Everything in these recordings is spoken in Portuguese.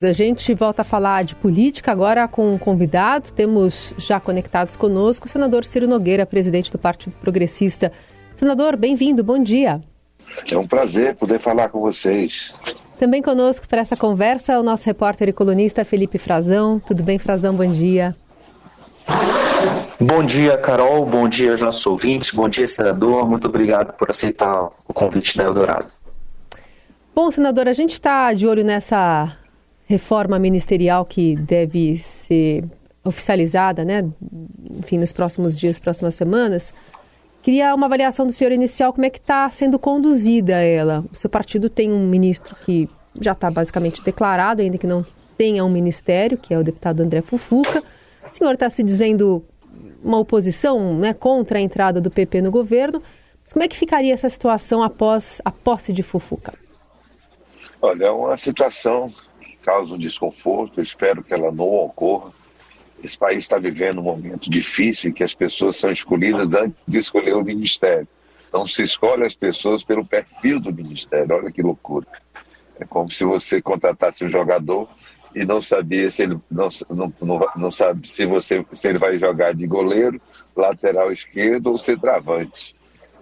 A gente volta a falar de política agora com um convidado. Temos já conectados conosco o senador Ciro Nogueira, presidente do Partido Progressista. Senador, bem-vindo, bom dia. É um prazer poder falar com vocês. Também conosco para essa conversa o nosso repórter e colunista Felipe Frazão. Tudo bem, Frazão? Bom dia. Bom dia, Carol. Bom dia aos nossos ouvintes. Bom dia, senador. Muito obrigado por aceitar o convite da Eldorado. Bom, senador, a gente está de olho nessa reforma ministerial que deve ser oficializada, né? Enfim, nos próximos dias, próximas semanas. Queria uma avaliação do senhor inicial, como é que está sendo conduzida ela? O seu partido tem um ministro que já está basicamente declarado, ainda que não tenha um ministério, que é o deputado André Fufuca. O senhor está se dizendo uma oposição né, contra a entrada do PP no governo. Mas como é que ficaria essa situação após a posse de Fufuca? Olha, é uma situação causa um desconforto, espero que ela não ocorra. Esse país está vivendo um momento difícil em que as pessoas são escolhidas antes de escolher o ministério. Então se escolhe as pessoas pelo perfil do ministério, olha que loucura. É como se você contratasse um jogador e não sabia se ele não, não, não, não sabe se você se ele vai jogar de goleiro, lateral esquerdo ou centroavante.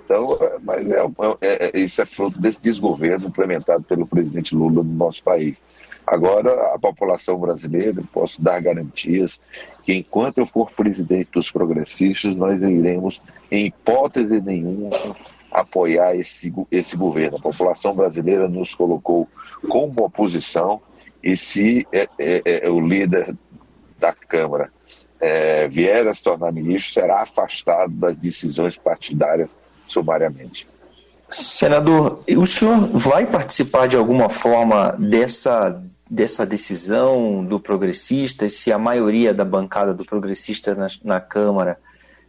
Então, é, mas é, é, é, isso é fruto desse desgoverno implementado pelo presidente Lula no nosso país. Agora, a população brasileira, posso dar garantias que enquanto eu for presidente dos progressistas, nós iremos, em hipótese nenhuma, apoiar esse, esse governo. A população brasileira nos colocou como oposição e se é, é, é, o líder da Câmara é, vier a se tornar ministro, será afastado das decisões partidárias sumariamente. Senador, o senhor vai participar de alguma forma dessa dessa decisão do progressista, se a maioria da bancada do progressista na, na Câmara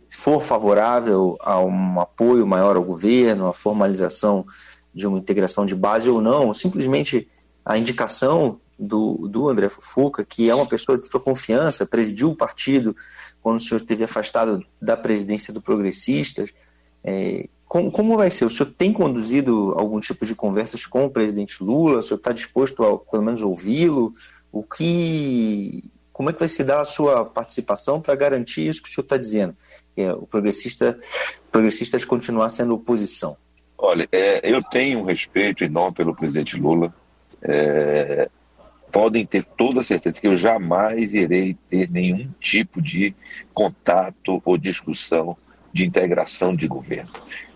for favorável a um apoio maior ao governo, a formalização de uma integração de base ou não, simplesmente a indicação do, do André Fufuca, que é uma pessoa de sua confiança, presidiu o partido quando o senhor esteve afastado da presidência do Progressistas. É, como, como, vai ser? O senhor tem conduzido algum tipo de conversas com o presidente Lula? O senhor está disposto a, pelo menos, ouvi-lo? O que, como é que vai se dar a sua participação para garantir isso que o senhor está dizendo? É, o progressista, progressistas continuar sendo oposição. Olha, é, eu tenho um respeito enorme pelo presidente Lula. É, podem ter toda a certeza que eu jamais irei ter nenhum tipo de contato ou discussão de integração de governo.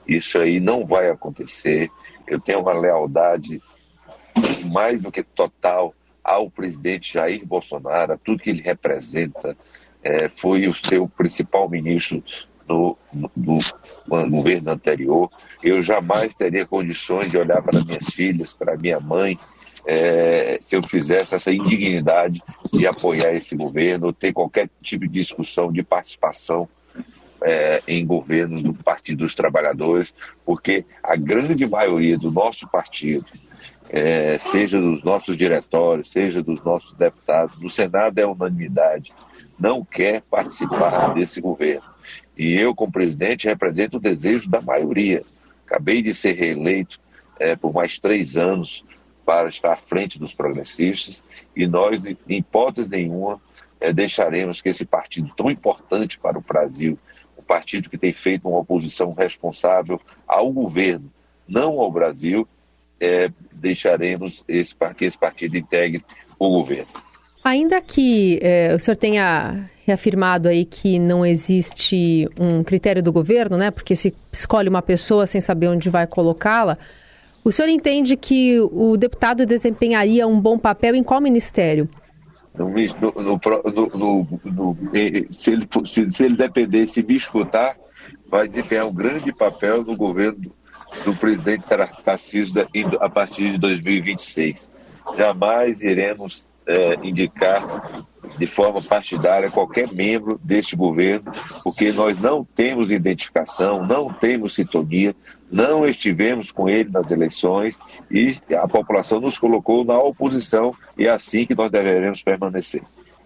Isso aí não vai acontecer. Eu tenho uma lealdade mais do que total ao presidente Jair Bolsonaro, a tudo que ele representa. É, foi o seu principal ministro no, no, no, governo anterior. Eu jamais teria condições de olhar para minhas filhas, para minha mãe, é, se eu fizesse essa indignidade de apoiar esse governo, ter qualquer tipo de discussão, de participação é, em governos do Partido dos Trabalhadores, porque a grande maioria do nosso partido, é, seja dos nossos diretórios, seja dos nossos deputados, no Senado é unanimidade, não quer participar desse governo. E eu, como presidente, represento o desejo da maioria. Acabei de ser reeleito é, por mais três anos para estar à frente dos progressistas e nós, em hipótese nenhuma, é, deixaremos que esse partido tão importante para o Brasil partido que tem feito uma oposição responsável ao governo, não ao Brasil, é, deixaremos esse, que esse partido integre o governo. Ainda que é, o senhor tenha reafirmado aí que não existe um critério do governo, né? Porque se escolhe uma pessoa sem saber onde vai colocá-la, o senhor entende que o deputado desempenharia um bom papel em qual ministério? No, no, no, se, ele, se, se ele depender, se me escutar, vai desempenhar um grande papel no governo do presidente Tarcísio a partir de 2026. Jamais iremos é, indicar de forma partidária qualquer membro deste governo, porque nós não temos identificação, não temos sintonia, não estivemos com ele nas eleições e a população nos colocou na oposição e é assim que nós deveremos permanecer.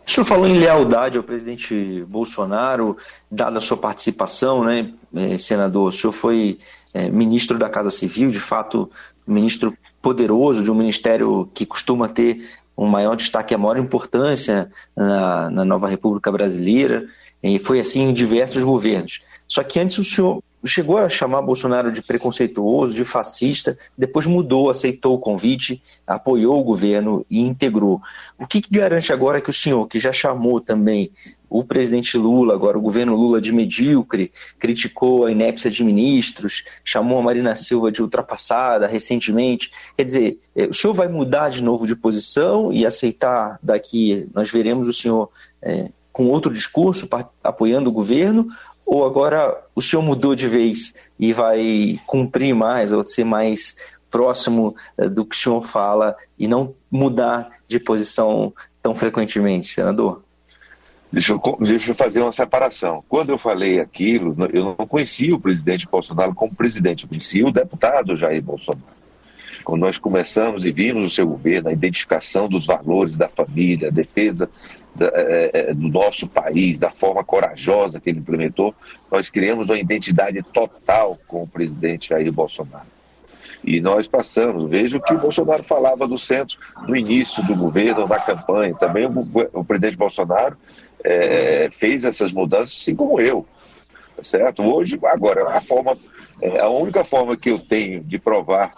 O senhor falou em lealdade ao presidente Bolsonaro, dada a sua participação, né, eh, senador? O senhor foi é, ministro da Casa Civil, de fato, ministro poderoso de um ministério que costuma ter um maior destaque, a maior importância na, na nova República Brasileira, e foi assim em diversos governos. Só que antes o senhor chegou a chamar Bolsonaro de preconceituoso, de fascista, depois mudou, aceitou o convite, apoiou o governo e integrou. O que, que garante agora que o senhor, que já chamou também o presidente Lula, agora o governo Lula de medíocre, criticou a inépcia de ministros, chamou a Marina Silva de ultrapassada recentemente. Quer dizer, é, o senhor vai mudar de novo de posição e aceitar daqui, nós veremos o senhor é, com outro discurso, apoiando o governo, ou agora o senhor mudou de vez e vai cumprir mais ou ser mais próximo eh, do que o senhor fala e não mudar de posição tão frequentemente, senador? Deixa eu, deixa eu fazer uma separação. Quando eu falei aquilo, eu não conhecia o presidente Bolsonaro como presidente, eu conhecia o deputado Jair Bolsonaro. Quando nós começamos e vimos o seu governo, a identificação dos valores da família, a defesa da, é, é, do nosso país, da forma corajosa que ele implementou, nós criamos uma identidade total com o presidente Jair Bolsonaro. E nós passamos, veja o que o Bolsonaro falava do centro no início do governo, na campanha. Também o, o presidente Bolsonaro é, fez essas mudanças, assim como eu. Tá certo? Hoje, agora, a forma, é, a única forma que eu tenho de provar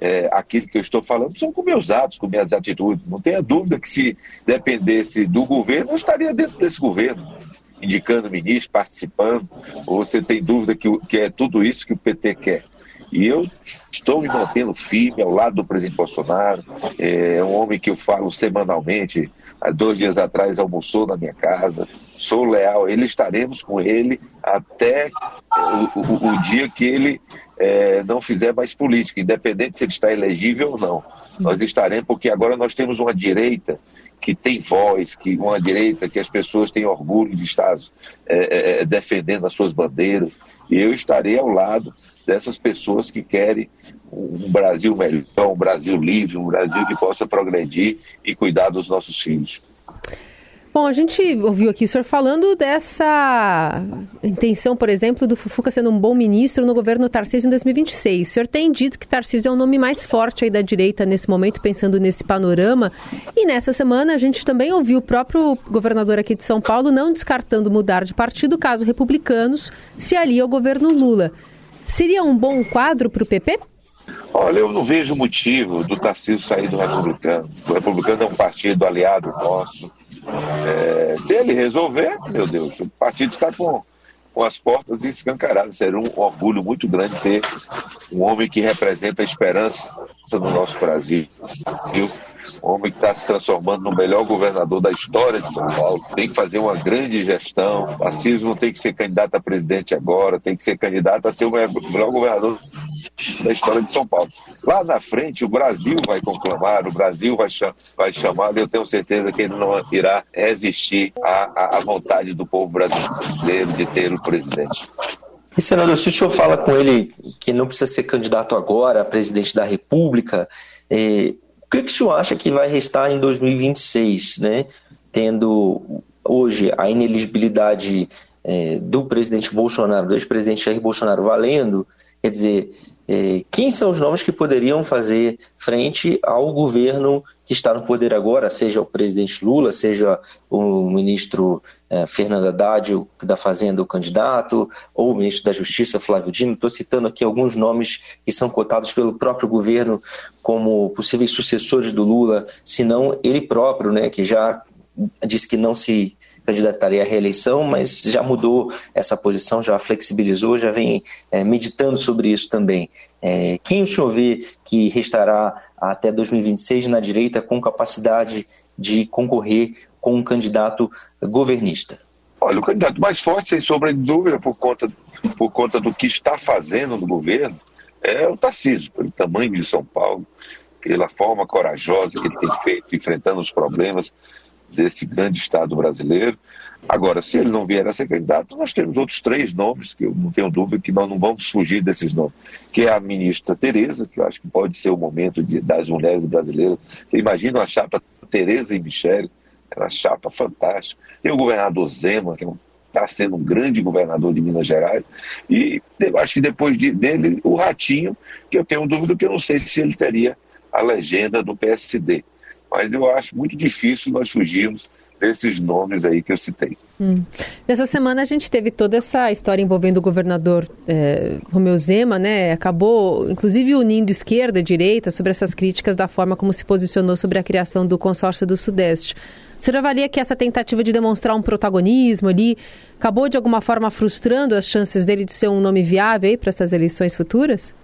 é, aquilo que eu estou falando são com meus atos, com minhas atitudes. Não tenha dúvida que se dependesse do governo, eu estaria dentro desse governo, indicando ministro, participando. Ou você tem dúvida que, que é tudo isso que o PT quer? E eu estou me mantendo firme ao lado do presidente Bolsonaro. É um homem que eu falo semanalmente. Há dois dias atrás almoçou na minha casa. Sou leal. Ele estaremos com ele até o, o, o dia que ele é, não fizer mais política, independente se ele está elegível ou não. Nós estaremos, porque agora nós temos uma direita que tem voz, que uma direita que as pessoas têm orgulho de estar é, é, é, defendendo as suas bandeiras. E eu estarei ao lado dessas pessoas que querem um Brasil melhor, um Brasil livre, um Brasil que possa progredir e cuidar dos nossos filhos. Bom, a gente ouviu aqui o senhor falando dessa intenção, por exemplo, do Fufuca sendo um bom ministro no governo Tarcísio em 2026. O senhor tem dito que Tarcísio é o nome mais forte aí da direita nesse momento, pensando nesse panorama. E nessa semana a gente também ouviu o próprio governador aqui de São Paulo não descartando mudar de partido caso republicanos se alia ao governo Lula. Seria um bom quadro para o PP? Olha, eu não vejo motivo do Tarcísio sair do republicano. O republicano é um partido aliado nosso é, se ele resolver, meu Deus, o partido está com, com as portas escancaradas. Seria um orgulho muito grande ter um homem que representa a esperança no nosso Brasil. Um homem que está se transformando no melhor governador da história de São Paulo. Tem que fazer uma grande gestão. Tarcísio não tem que ser candidato a presidente agora, tem que ser candidato a ser o melhor governador da história de São Paulo. Lá na frente, o Brasil vai conclamar, o Brasil vai, cham vai chamar, e eu tenho certeza que ele não irá resistir à, à vontade do povo brasileiro de ter o presidente. E, senador, se o senhor fala com ele que não precisa ser candidato agora a presidente da República, eh, o que, que o senhor acha que vai restar em 2026, né? Tendo hoje a ineligibilidade eh, do presidente Bolsonaro, do ex-presidente Jair Bolsonaro valendo, quer dizer, é, quem são os nomes que poderiam fazer frente ao governo que está no poder agora, seja o presidente Lula, seja o ministro é, Fernando Haddad, da Fazenda, o candidato, ou o ministro da Justiça, Flávio Dino. Estou citando aqui alguns nomes que são cotados pelo próprio governo como possíveis sucessores do Lula, se não ele próprio, né, que já disse que não se candidataria à reeleição, mas já mudou essa posição, já flexibilizou, já vem é, meditando sobre isso também. É, quem o senhor vê que restará até 2026 na direita com capacidade de concorrer com um candidato governista? Olha, o candidato mais forte, sem sombra de dúvida, por conta, por conta do que está fazendo no governo, é o Tarcísio, pelo tamanho de São Paulo, pela forma corajosa que ele tem feito, enfrentando os problemas desse grande Estado brasileiro. Agora, se ele não vier a ser candidato, nós temos outros três nomes, que eu não tenho dúvida que nós não vamos fugir desses nomes, que é a ministra Tereza, que eu acho que pode ser o momento de, das mulheres brasileiras. Você imagina a chapa Tereza e Michele, é uma chapa fantástica. Tem o governador Zema, que está sendo um grande governador de Minas Gerais, e acho que depois de, dele, o Ratinho, que eu tenho dúvida que eu não sei se ele teria a legenda do PSD. Mas eu acho muito difícil nós fugirmos desses nomes aí que eu citei. Hum. Nessa semana a gente teve toda essa história envolvendo o governador é, Romeu Zema, né? Acabou, inclusive, unindo esquerda e direita sobre essas críticas da forma como se posicionou sobre a criação do consórcio do Sudeste. Você avalia que essa tentativa de demonstrar um protagonismo ali acabou de alguma forma frustrando as chances dele de ser um nome viável para essas eleições futuras?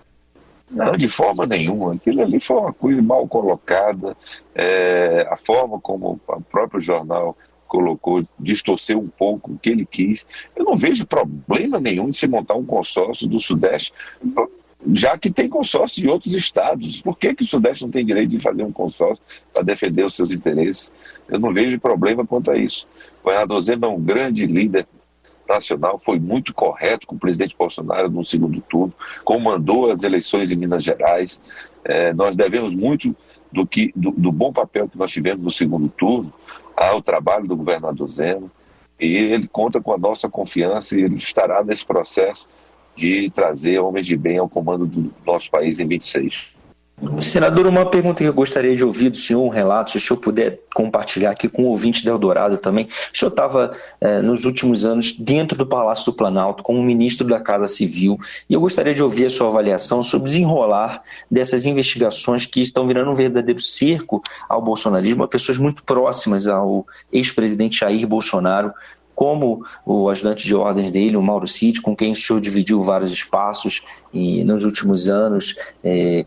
Não, de forma nenhuma. Aquilo ali foi uma coisa mal colocada. É, a forma como o próprio jornal colocou, distorceu um pouco o que ele quis. Eu não vejo problema nenhum de se montar um consórcio do Sudeste, já que tem consórcio de outros estados. Por que, que o Sudeste não tem direito de fazer um consórcio para defender os seus interesses? Eu não vejo problema quanto a isso. O governador Zema é um grande líder nacional foi muito correto com o presidente Bolsonaro no segundo turno, comandou as eleições em Minas Gerais. É, nós devemos muito do, que, do, do, bom papel que nós tivemos no segundo turno ao trabalho do governador Zema. E ele conta com a nossa confiança e ele estará nesse processo de trazer homens de bem ao comando do nosso país em 26. Senador, uma pergunta que eu gostaria de ouvir do senhor, um relato, se o senhor puder compartilhar aqui com o ouvinte da Eldorado também. O senhor estava, eh, nos últimos anos, dentro do Palácio do Planalto, como ministro da Casa Civil, e eu gostaria de ouvir a sua avaliação sobre o desenrolar dessas investigações que estão virando um verdadeiro circo ao bolsonarismo, a pessoas muito próximas ao ex-presidente Jair Bolsonaro, como o ajudante de ordens dele, o Mauro Cid, com quem o senhor dividiu vários espaços e nos últimos anos, é,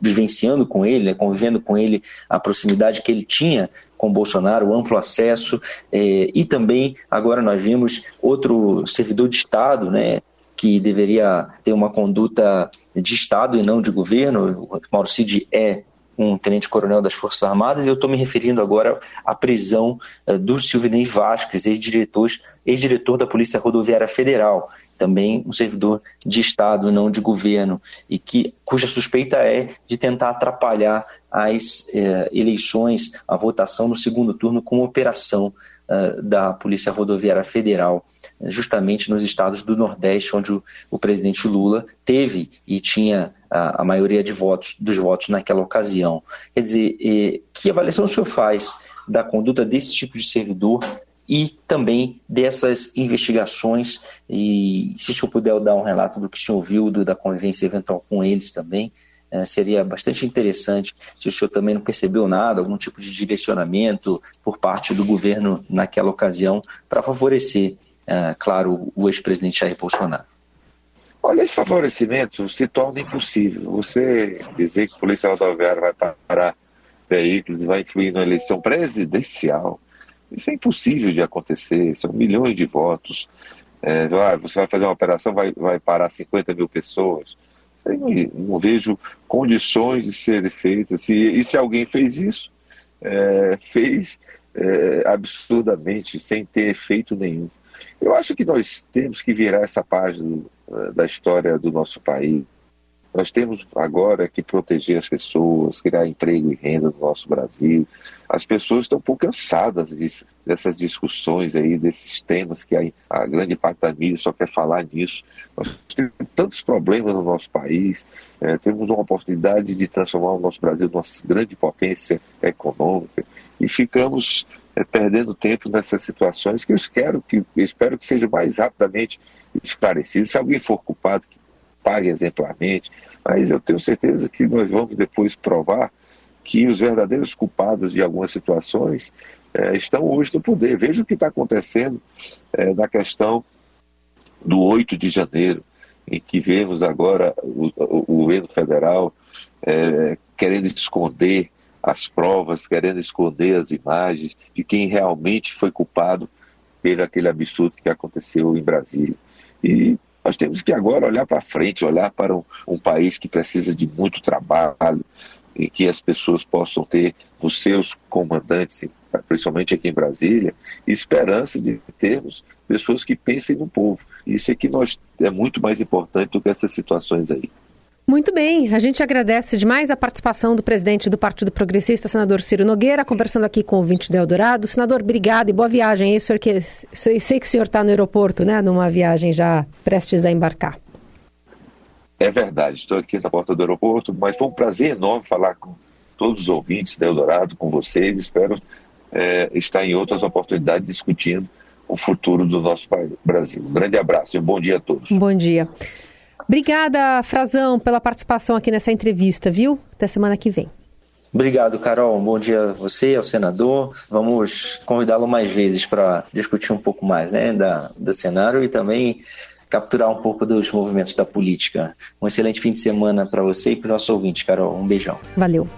vivenciando com ele, né, convivendo com ele, a proximidade que ele tinha com Bolsonaro, o amplo acesso, é, e também agora nós vimos outro servidor de Estado, né, que deveria ter uma conduta de Estado e não de governo. O Mauro Cid é um tenente-coronel das Forças Armadas, e eu estou me referindo agora à prisão uh, do Silvinei Vasquez, ex-diretor ex da Polícia Rodoviária Federal, também um servidor de Estado, não de governo, e que, cuja suspeita é de tentar atrapalhar as eh, eleições, a votação no segundo turno com operação uh, da Polícia Rodoviária Federal justamente nos estados do Nordeste, onde o, o presidente Lula teve e tinha a, a, maioria de votos, dos votos naquela ocasião. Quer dizer, que avaliação o senhor faz da conduta desse tipo de servidor e também dessas investigações, e se o senhor puder dar um relato do que o senhor viu, do, da convivência eventual com eles também, eh, seria bastante interessante se o senhor também não percebeu nada, algum tipo de direcionamento por parte do governo naquela ocasião para favorecer claro, o ex-presidente Jair Bolsonaro. Olha, esse favorecimento se torna impossível. Você dizer que a Polícia Rodoviária vai parar veículos e vai influir na eleição presidencial, isso é impossível de acontecer. São milhões de votos. É, você vai fazer uma operação, vai, vai parar 50 mil pessoas. Não, não vejo condições de serem feitas. e se alguém fez isso, é, fez é, absurdamente, sem ter efeito nenhum. Eu acho que nós temos que virar essa página eh, da história do nosso país. Nós temos agora que proteger as pessoas, criar emprego e renda no nosso Brasil. As pessoas estão um pouco cansadas disso, dessas discussões aí, desses temas que a, a, grande parte da mídia só quer falar nisso. Nós temos tantos problemas no nosso país, é, temos uma oportunidade de transformar o nosso Brasil numa grande potência econômica e ficamos é, perdendo tempo nessas situações que eu espero que, eu espero que seja mais rapidamente esclarecido. Se alguém for culpado, que pague exemplarmente, mas eu tenho certeza que nós vamos depois provar que os verdadeiros culpados de algumas situações é, estão hoje no poder. Veja o que está acontecendo é, na questão do 8 de janeiro, em que vemos agora o, o, governo federal é, querendo esconder as provas, querendo esconder as imagens de quem realmente foi culpado pelo aquele absurdo que aconteceu em Brasília. E nós temos que agora olhar para frente, olhar para um, um, país que precisa de muito trabalho, em que as pessoas possam ter nos seus comandantes, principalmente aqui em Brasília, esperança de termos pessoas que pensem no povo. Isso é que nós é muito mais importante do que essas situações aí. Muito bem, a gente agradece demais a participação do presidente do Partido Progressista, senador Ciro Nogueira, conversando aqui com o ouvinte do Eldorado. Senador, obrigado e boa viagem. Eu sei que, sei que o senhor está no aeroporto, né? Numa viagem já prestes a embarcar. É verdade, estou aqui na porta do aeroporto, mas foi um prazer enorme falar com todos os ouvintes da Eldorado, com vocês. Espero é, estar em outras oportunidades discutindo o futuro do nosso Brasil. Um grande abraço e um bom dia a todos. Bom dia. Obrigada, Frazão, pela participação aqui nessa entrevista, viu? Até semana que vem. Obrigado, Carol. Bom dia a você, ao senador. Vamos convidá-lo mais vezes para discutir um pouco mais né, da, do cenário e também capturar um pouco dos movimentos da política. Um excelente fim de semana para você e para o nosso ouvinte, Carol. Um beijão. Valeu.